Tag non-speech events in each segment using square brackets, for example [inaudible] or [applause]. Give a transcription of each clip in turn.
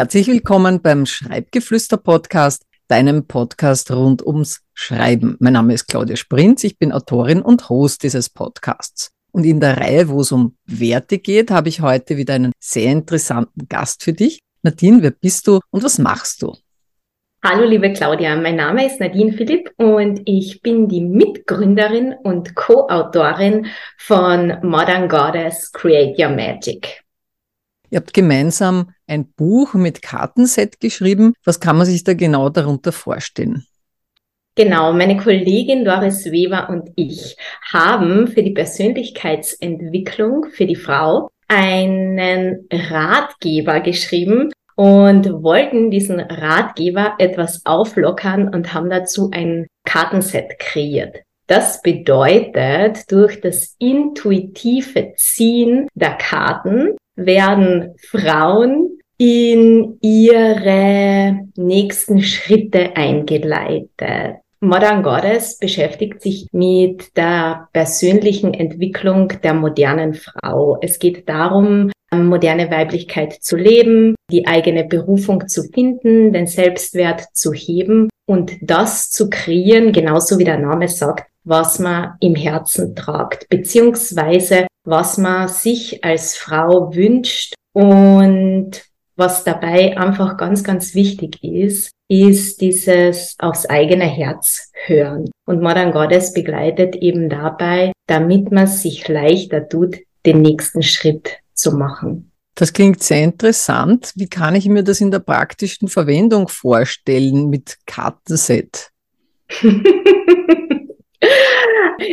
Herzlich willkommen beim Schreibgeflüster-Podcast, deinem Podcast rund ums Schreiben. Mein Name ist Claudia Sprinz, ich bin Autorin und Host dieses Podcasts. Und in der Reihe, wo es um Werte geht, habe ich heute wieder einen sehr interessanten Gast für dich. Nadine, wer bist du und was machst du? Hallo liebe Claudia, mein Name ist Nadine Philipp und ich bin die Mitgründerin und Co-Autorin von Modern Goddess Create Your Magic. Ihr habt gemeinsam ein Buch mit Kartenset geschrieben. Was kann man sich da genau darunter vorstellen? Genau, meine Kollegin Doris Weber und ich haben für die Persönlichkeitsentwicklung für die Frau einen Ratgeber geschrieben und wollten diesen Ratgeber etwas auflockern und haben dazu ein Kartenset kreiert. Das bedeutet, durch das intuitive Ziehen der Karten werden Frauen in ihre nächsten Schritte eingeleitet. Modern Goddess beschäftigt sich mit der persönlichen Entwicklung der modernen Frau. Es geht darum, moderne Weiblichkeit zu leben, die eigene Berufung zu finden, den Selbstwert zu heben und das zu kreieren, genauso wie der Name sagt, was man im Herzen tragt, beziehungsweise was man sich als Frau wünscht und was dabei einfach ganz, ganz wichtig ist, ist dieses aufs eigene Herz hören. Und Modern Goddess begleitet eben dabei, damit man sich leichter tut, den nächsten Schritt zu machen. Das klingt sehr interessant. Wie kann ich mir das in der praktischen Verwendung vorstellen mit Kartenset? [laughs]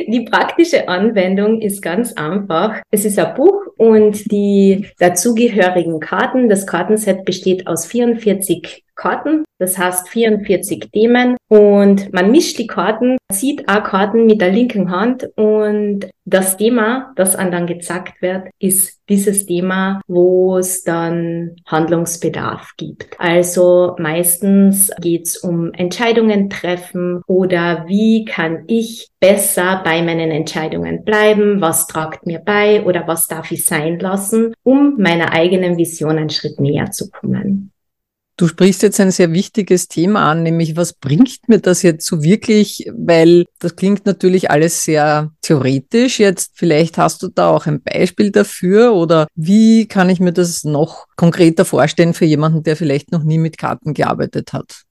Die praktische Anwendung ist ganz einfach. Es ist ein Buch und die dazugehörigen Karten. Das Kartenset besteht aus 44 Karten, das heißt 44 Themen und man mischt die Karten, zieht auch Karten mit der linken Hand und das Thema, das an dann gezeigt wird, ist dieses Thema, wo es dann Handlungsbedarf gibt. Also meistens geht's um Entscheidungen treffen oder wie kann ich besser bei meinen Entscheidungen bleiben, was tragt mir bei oder was darf ich sein lassen, um meiner eigenen Vision einen Schritt näher zu kommen. Du sprichst jetzt ein sehr wichtiges Thema an, nämlich was bringt mir das jetzt so wirklich? Weil das klingt natürlich alles sehr theoretisch. Jetzt vielleicht hast du da auch ein Beispiel dafür oder wie kann ich mir das noch konkreter vorstellen für jemanden, der vielleicht noch nie mit Karten gearbeitet hat?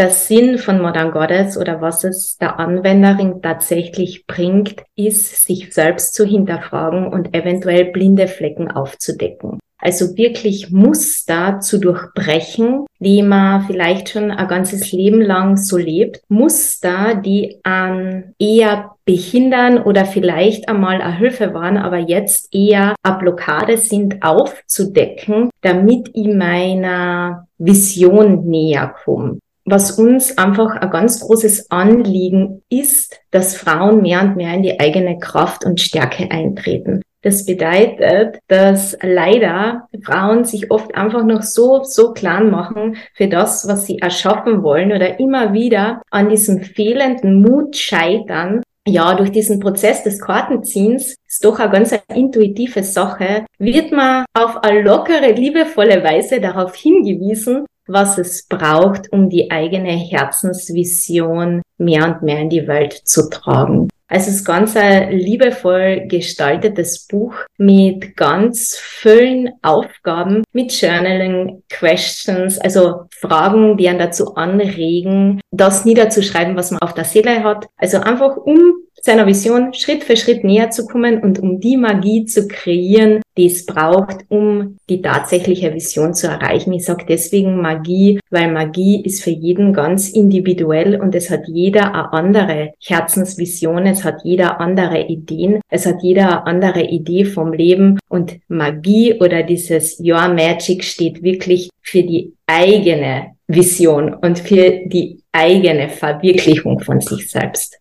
Der Sinn von Modern Goddess oder was es der Anwenderin tatsächlich bringt, ist, sich selbst zu hinterfragen und eventuell blinde Flecken aufzudecken. Also wirklich Muster zu durchbrechen, die man vielleicht schon ein ganzes Leben lang so lebt. Muster, die an eher behindern oder vielleicht einmal eine Hilfe waren, aber jetzt eher eine Blockade sind, aufzudecken, damit ich meiner Vision näher komme was uns einfach ein ganz großes Anliegen ist, dass Frauen mehr und mehr in die eigene Kraft und Stärke eintreten. Das bedeutet, dass leider Frauen sich oft einfach noch so, so klein machen für das, was sie erschaffen wollen oder immer wieder an diesem fehlenden Mut scheitern, ja, durch diesen Prozess des Kartenziehens ist doch eine ganz intuitive Sache, wird man auf eine lockere, liebevolle Weise darauf hingewiesen, was es braucht, um die eigene Herzensvision mehr und mehr in die Welt zu tragen. Also es ist ganz ein liebevoll gestaltetes Buch mit ganz vielen Aufgaben, mit Journaling Questions, also Fragen, die einen dazu anregen, das niederzuschreiben, was man auf der Seele hat. Also einfach um seiner Vision Schritt für Schritt näher zu kommen und um die Magie zu kreieren, die es braucht, um die tatsächliche Vision zu erreichen. Ich sage deswegen Magie, weil Magie ist für jeden ganz individuell und es hat jeder eine andere Herzensvision, es hat jeder andere Ideen, es hat jeder eine andere Idee vom Leben und Magie oder dieses Your Magic steht wirklich für die eigene Vision und für die eigene Verwirklichung von sich selbst.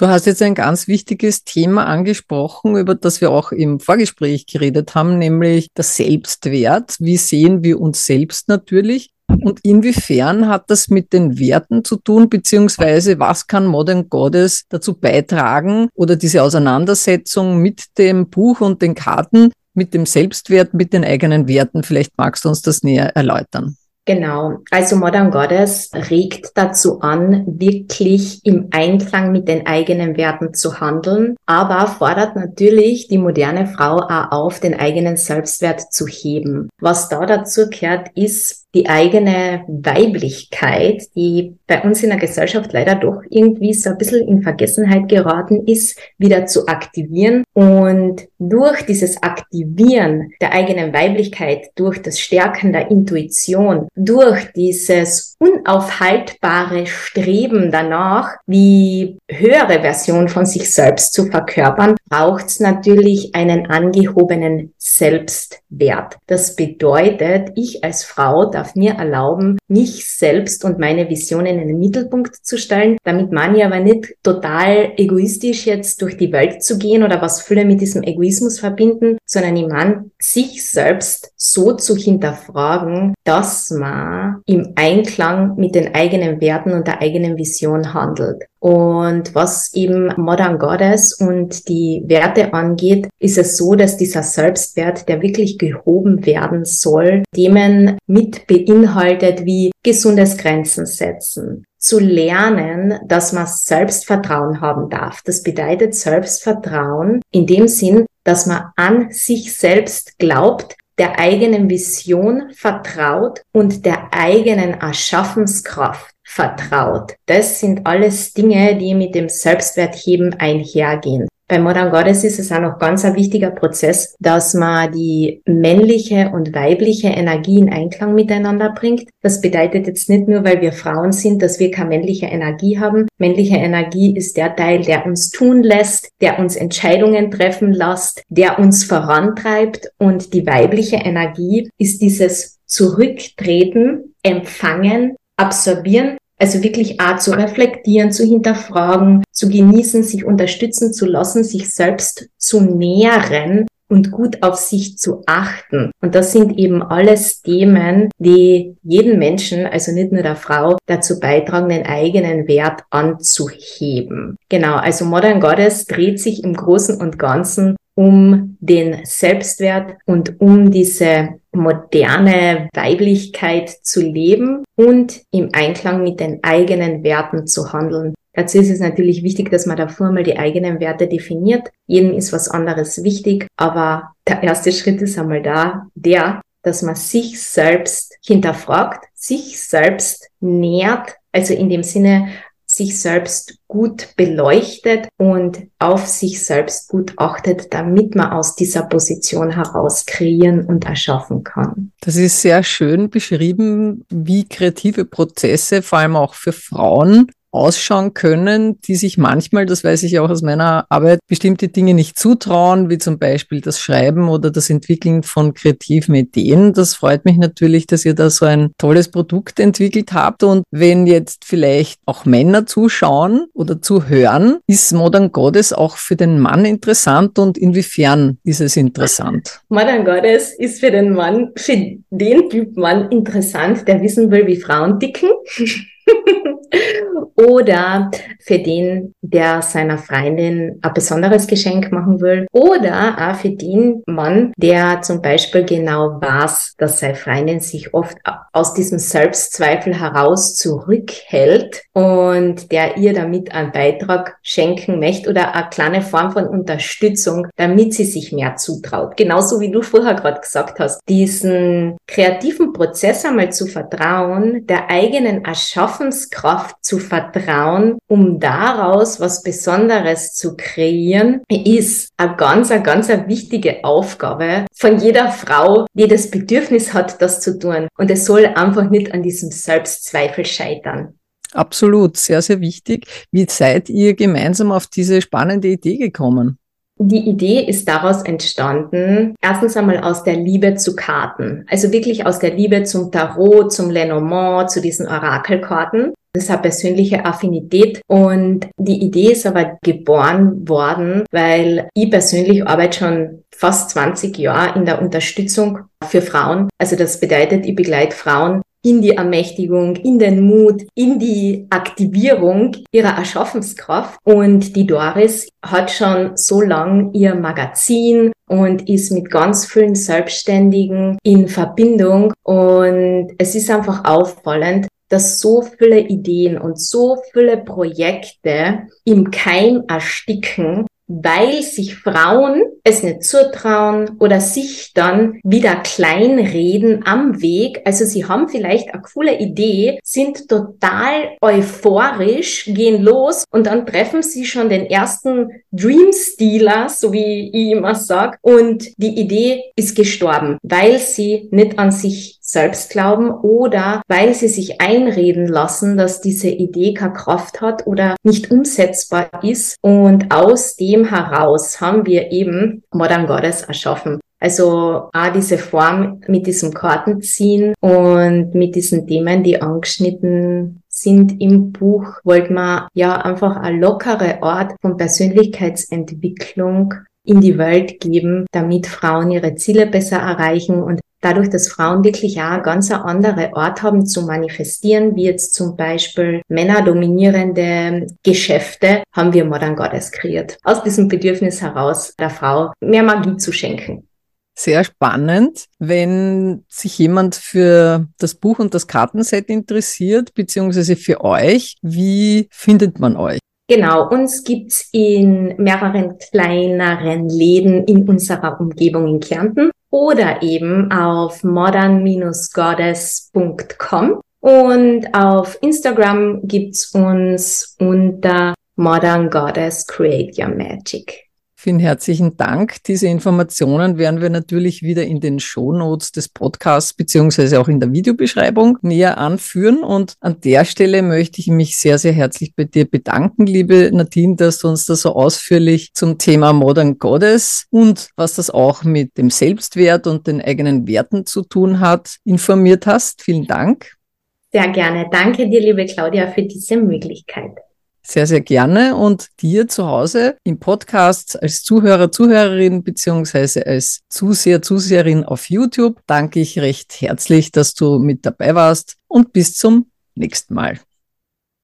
Du hast jetzt ein ganz wichtiges Thema angesprochen, über das wir auch im Vorgespräch geredet haben, nämlich das Selbstwert. Wie sehen wir uns selbst natürlich? Und inwiefern hat das mit den Werten zu tun, beziehungsweise was kann Modern Goddess dazu beitragen oder diese Auseinandersetzung mit dem Buch und den Karten, mit dem Selbstwert, mit den eigenen Werten? Vielleicht magst du uns das näher erläutern. Genau. Also Modern Goddess regt dazu an, wirklich im Einklang mit den eigenen Werten zu handeln, aber fordert natürlich die moderne Frau auch auf, den eigenen Selbstwert zu heben. Was da dazu gehört, ist die eigene Weiblichkeit, die bei uns in der Gesellschaft leider doch irgendwie so ein bisschen in Vergessenheit geraten ist, wieder zu aktivieren. Und durch dieses Aktivieren der eigenen Weiblichkeit, durch das Stärken der Intuition, durch dieses unaufhaltbare Streben danach, wie höhere Version von sich selbst zu verkörpern, braucht es natürlich einen angehobenen Selbstwert. Das bedeutet, ich als Frau darf mir erlauben, mich selbst und meine Visionen in den Mittelpunkt zu stellen. Damit meine ich aber nicht total egoistisch jetzt durch die Welt zu gehen oder was viele mit diesem Egoismus verbinden, sondern ich meine, sich selbst so zu hinterfragen, dass man im Einklang mit den eigenen Werten und der eigenen Vision handelt. Und was eben Modern Goddess und die Werte angeht, ist es so, dass dieser Selbstwert, der wirklich gehoben werden soll, Themen mit beinhaltet wie gesundes Grenzen setzen, zu lernen, dass man Selbstvertrauen haben darf. Das bedeutet Selbstvertrauen in dem Sinn, dass man an sich selbst glaubt, der eigenen Vision vertraut und der eigenen Erschaffenskraft vertraut. Das sind alles Dinge, die mit dem Selbstwertheben einhergehen. Bei Modern Goddess ist es auch noch ganz ein wichtiger Prozess, dass man die männliche und weibliche Energie in Einklang miteinander bringt. Das bedeutet jetzt nicht nur, weil wir Frauen sind, dass wir keine männliche Energie haben. Männliche Energie ist der Teil, der uns tun lässt, der uns Entscheidungen treffen lässt, der uns vorantreibt. Und die weibliche Energie ist dieses Zurücktreten, Empfangen, Absorbieren also wirklich auch zu reflektieren, zu hinterfragen, zu genießen, sich unterstützen zu lassen, sich selbst zu nähren und gut auf sich zu achten. Und das sind eben alles Themen, die jeden Menschen, also nicht nur der Frau, dazu beitragen, den eigenen Wert anzuheben. Genau, also Modern Goddess dreht sich im Großen und Ganzen um den Selbstwert und um diese moderne Weiblichkeit zu leben und im Einklang mit den eigenen Werten zu handeln. Dazu ist es natürlich wichtig, dass man davor mal die eigenen Werte definiert. Jedem ist was anderes wichtig, aber der erste Schritt ist einmal da, der, dass man sich selbst hinterfragt, sich selbst nährt, also in dem Sinne sich selbst gut beleuchtet und auf sich selbst gut achtet, damit man aus dieser Position heraus kreieren und erschaffen kann. Das ist sehr schön beschrieben, wie kreative Prozesse, vor allem auch für Frauen, ausschauen können, die sich manchmal, das weiß ich auch aus meiner Arbeit, bestimmte Dinge nicht zutrauen, wie zum Beispiel das Schreiben oder das Entwickeln von kreativen Ideen. Das freut mich natürlich, dass ihr da so ein tolles Produkt entwickelt habt. Und wenn jetzt vielleicht auch Männer zuschauen oder zuhören, ist Modern Goddess auch für den Mann interessant und inwiefern ist es interessant? Modern Goddess ist für den Mann, für den Typ Mann interessant, der wissen will, wie Frauen dicken. [laughs] oder für den, der seiner Freundin ein besonderes Geschenk machen will oder auch für den Mann, der zum Beispiel genau weiß, dass seine Freundin sich oft aus diesem Selbstzweifel heraus zurückhält und der ihr damit einen Beitrag schenken möchte oder eine kleine Form von Unterstützung, damit sie sich mehr zutraut. Genauso wie du vorher gerade gesagt hast, diesen kreativen Prozess einmal zu vertrauen, der eigenen Erschaffenskraft zu vertrauen, um daraus was Besonderes zu kreieren, ist eine ganz, eine ganz eine wichtige Aufgabe von jeder Frau, die das Bedürfnis hat, das zu tun. Und es soll einfach nicht an diesem Selbstzweifel scheitern. Absolut, sehr, sehr wichtig. Wie seid ihr gemeinsam auf diese spannende Idee gekommen? Die Idee ist daraus entstanden, erstens einmal aus der Liebe zu Karten. Also wirklich aus der Liebe zum Tarot, zum Lenormand, zu diesen Orakelkarten. Das ist eine persönliche Affinität und die Idee ist aber geboren worden, weil ich persönlich arbeite schon fast 20 Jahre in der Unterstützung für Frauen. Also das bedeutet, ich begleite Frauen in die Ermächtigung, in den Mut, in die Aktivierung ihrer Erschaffenskraft. Und die Doris hat schon so lang ihr Magazin und ist mit ganz vielen Selbstständigen in Verbindung. Und es ist einfach auffallend, dass so viele Ideen und so viele Projekte im Keim ersticken, weil sich Frauen es nicht zutrauen oder sich dann wieder kleinreden am Weg. Also sie haben vielleicht eine coole Idee, sind total euphorisch, gehen los und dann treffen sie schon den ersten Dream Stealer, so wie ich immer sag, und die Idee ist gestorben, weil sie nicht an sich selbst glauben oder weil sie sich einreden lassen, dass diese Idee keine Kraft hat oder nicht umsetzbar ist. Und aus dem heraus haben wir eben Modern Goddess erschaffen. Also auch diese Form mit diesem Kartenziehen und mit diesen Themen, die angeschnitten sind im Buch, wollten wir ja einfach eine lockere Art von Persönlichkeitsentwicklung in die Welt geben, damit Frauen ihre Ziele besser erreichen und dadurch, dass Frauen wirklich eine ganz andere Art haben zu manifestieren, wie jetzt zum Beispiel Männer dominierende Geschäfte, haben wir Modern Goddess kreiert. Aus diesem Bedürfnis heraus, der Frau mehr Magie zu schenken. Sehr spannend. Wenn sich jemand für das Buch und das Kartenset interessiert, beziehungsweise für euch, wie findet man euch? Genau, uns gibt's in mehreren kleineren Läden in unserer Umgebung in Kärnten oder eben auf modern-goddess.com. Und auf Instagram gibt's uns unter Modern Goddess Create Your Magic. Vielen herzlichen Dank. Diese Informationen werden wir natürlich wieder in den Shownotes des Podcasts beziehungsweise auch in der Videobeschreibung näher anführen. Und an der Stelle möchte ich mich sehr, sehr herzlich bei dir bedanken, liebe Nadine, dass du uns da so ausführlich zum Thema Modern Goddess und was das auch mit dem Selbstwert und den eigenen Werten zu tun hat, informiert hast. Vielen Dank. Sehr gerne. Danke dir, liebe Claudia, für diese Möglichkeit. Sehr, sehr gerne. Und dir zu Hause im Podcast als Zuhörer, Zuhörerin beziehungsweise als Zuseher, Zuseherin auf YouTube danke ich recht herzlich, dass du mit dabei warst und bis zum nächsten Mal.